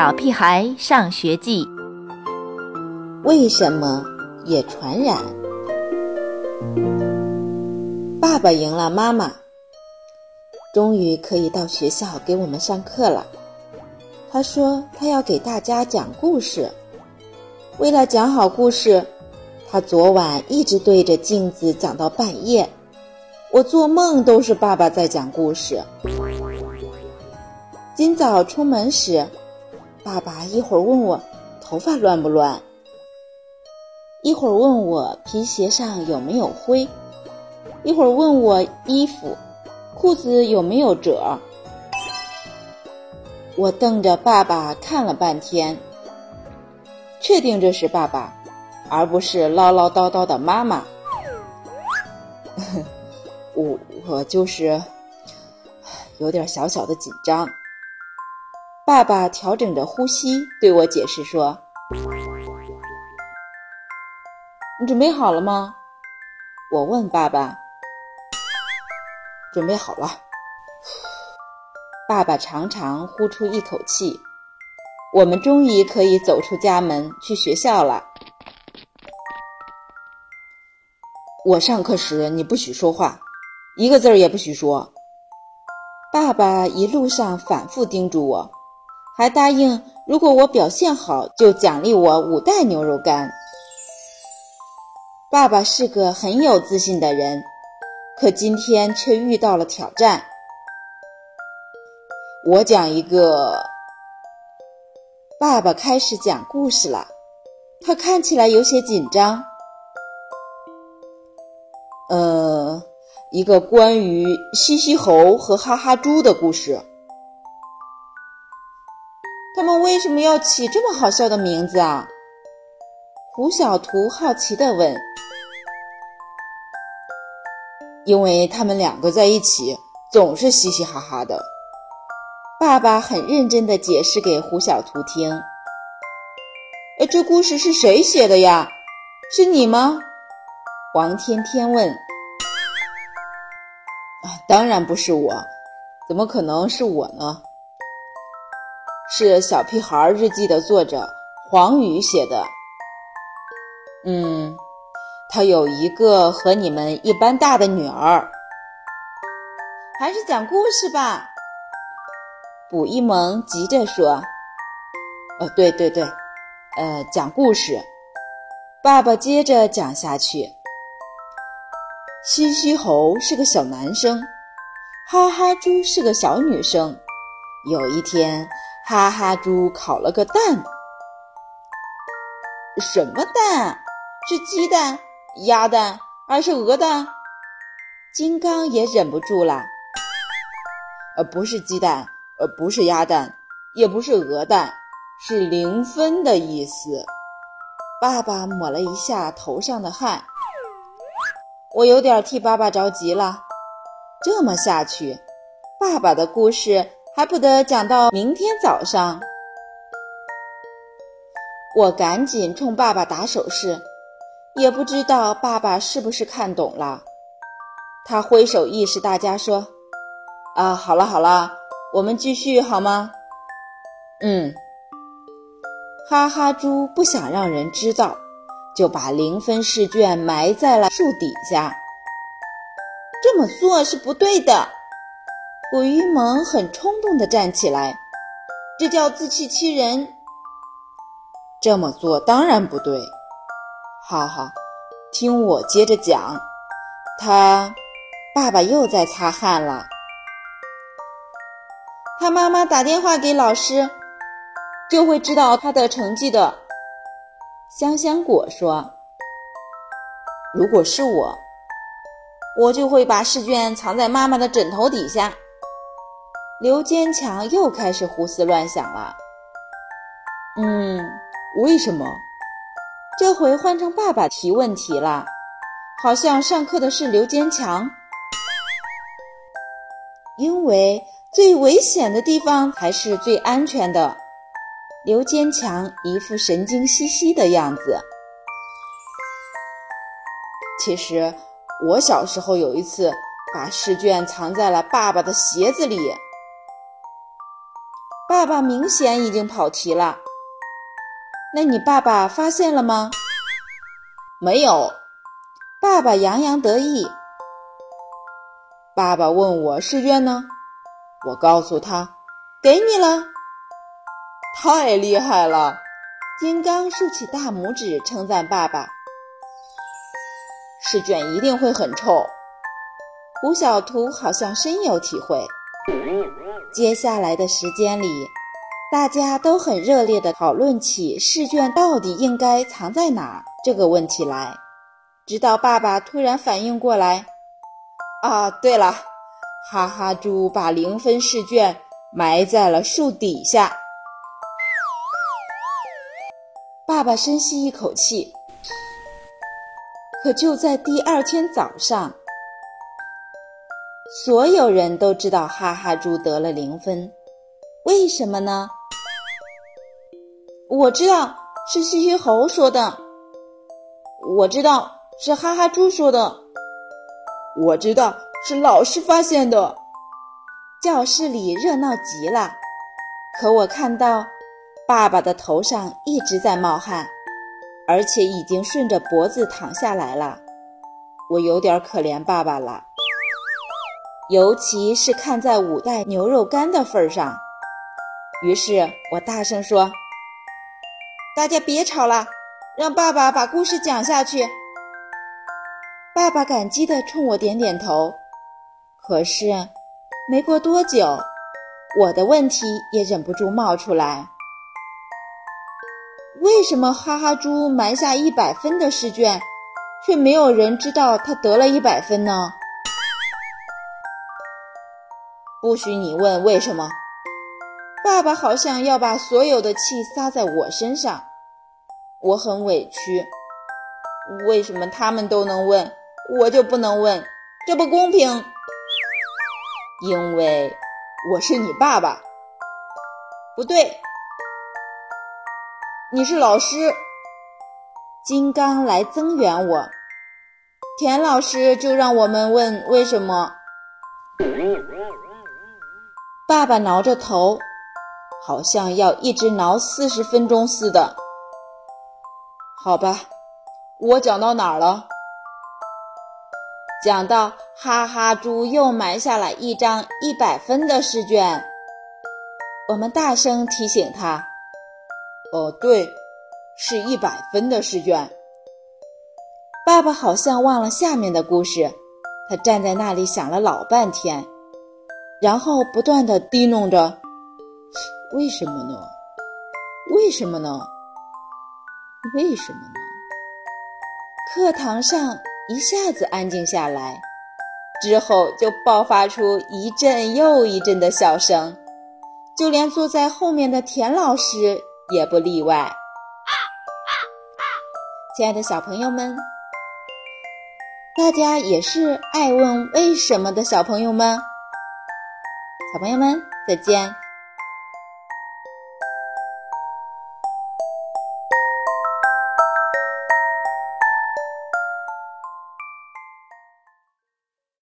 小屁孩上学记》，为什么也传染？爸爸赢了妈妈，终于可以到学校给我们上课了。他说他要给大家讲故事。为了讲好故事，他昨晚一直对着镜子讲到半夜。我做梦都是爸爸在讲故事。今早出门时，爸爸一会儿问我头发乱不乱，一会儿问我皮鞋上有没有灰，一会儿问我衣服、裤子有没有褶。我瞪着爸爸看了半天，确定这是爸爸，而不是唠唠叨叨的妈妈。我我就是有点小小的紧张。爸爸调整着呼吸，对我解释说：“你准备好了吗？”我问爸爸：“准备好了。”爸爸长长呼出一口气。我们终于可以走出家门去学校了。我上课时你不许说话，一个字儿也不许说。爸爸一路上反复叮嘱我。还答应，如果我表现好，就奖励我五袋牛肉干。爸爸是个很有自信的人，可今天却遇到了挑战。我讲一个，爸爸开始讲故事了，他看起来有些紧张。呃，一个关于西西猴和哈哈猪的故事。为什么要起这么好笑的名字啊？胡小图好奇地问。因为他们两个在一起总是嘻嘻哈哈的。爸爸很认真地解释给胡小图听。哎，这故事是谁写的呀？是你吗？王天天问。啊，当然不是我，怎么可能是我呢？是《小屁孩日记》的作者黄宇写的。嗯，他有一个和你们一般大的女儿。还是讲故事吧。卜一萌急着说：“呃，对对对，呃，讲故事。”爸爸接着讲下去。西西猴是个小男生，哈哈猪是个小女生。有一天。哈哈猪烤了个蛋，什么蛋？是鸡蛋、鸭蛋还是鹅蛋？金刚也忍不住了。呃，不是鸡蛋，呃，不是鸭蛋，也不是鹅蛋，是零分的意思。爸爸抹了一下头上的汗，我有点替爸爸着急了。这么下去，爸爸的故事。还不得讲到明天早上。我赶紧冲爸爸打手势，也不知道爸爸是不是看懂了。他挥手意示大家说：“啊，好了好了，我们继续好吗？”嗯。哈哈猪不想让人知道，就把零分试卷埋在了树底下。这么做是不对的。古一萌很冲动地站起来，这叫自欺欺人。这么做当然不对。好好，听我接着讲。他爸爸又在擦汗了。他妈妈打电话给老师，就会知道他的成绩的。香香果说：“如果是我，我就会把试卷藏在妈妈的枕头底下。”刘坚强又开始胡思乱想了。嗯，为什么？这回换成爸爸提问题了，好像上课的是刘坚强。因为最危险的地方才是最安全的。刘坚强一副神经兮兮的样子。其实我小时候有一次把试卷藏在了爸爸的鞋子里。爸爸明显已经跑题了。那你爸爸发现了吗？没有。爸爸洋洋得意。爸爸问我试卷呢，我告诉他，给你了。太厉害了！金刚竖起大拇指称赞爸爸。试卷一定会很臭。胡小图好像深有体会。接下来的时间里，大家都很热烈地讨论起试卷到底应该藏在哪这个问题来。直到爸爸突然反应过来：“啊，对了，哈哈猪把零分试卷埋在了树底下。”爸爸深吸一口气。可就在第二天早上，所有人都知道哈哈猪得了零分，为什么呢？我知道是嘻嘻猴说的，我知道是哈哈猪说的，我知道是老师发现的。教室里热闹极了，可我看到爸爸的头上一直在冒汗。而且已经顺着脖子淌下来了，我有点可怜爸爸了，尤其是看在五袋牛肉干的份上。于是我大声说：“大家别吵了，让爸爸把故事讲下去。”爸爸感激地冲我点点头。可是没过多久，我的问题也忍不住冒出来。为什么哈哈猪埋下一百分的试卷，却没有人知道他得了一百分呢？不许你问为什么。爸爸好像要把所有的气撒在我身上，我很委屈。为什么他们都能问，我就不能问？这不公平。因为我是你爸爸。不对。你是老师，金刚来增援我。田老师就让我们问为什么。爸爸挠着头，好像要一直挠四十分钟似的。好吧，我讲到哪儿了？讲到哈哈猪又埋下了一张一百分的试卷，我们大声提醒他。哦，对，是一百分的试卷。爸爸好像忘了下面的故事，他站在那里想了老半天，然后不断的低弄着：“为什么呢？为什么呢？为什么呢？”课堂上一下子安静下来，之后就爆发出一阵又一阵的笑声，就连坐在后面的田老师。也不例外。亲爱的小朋友们，大家也是爱问为什么的小朋友们。小朋友们，再见。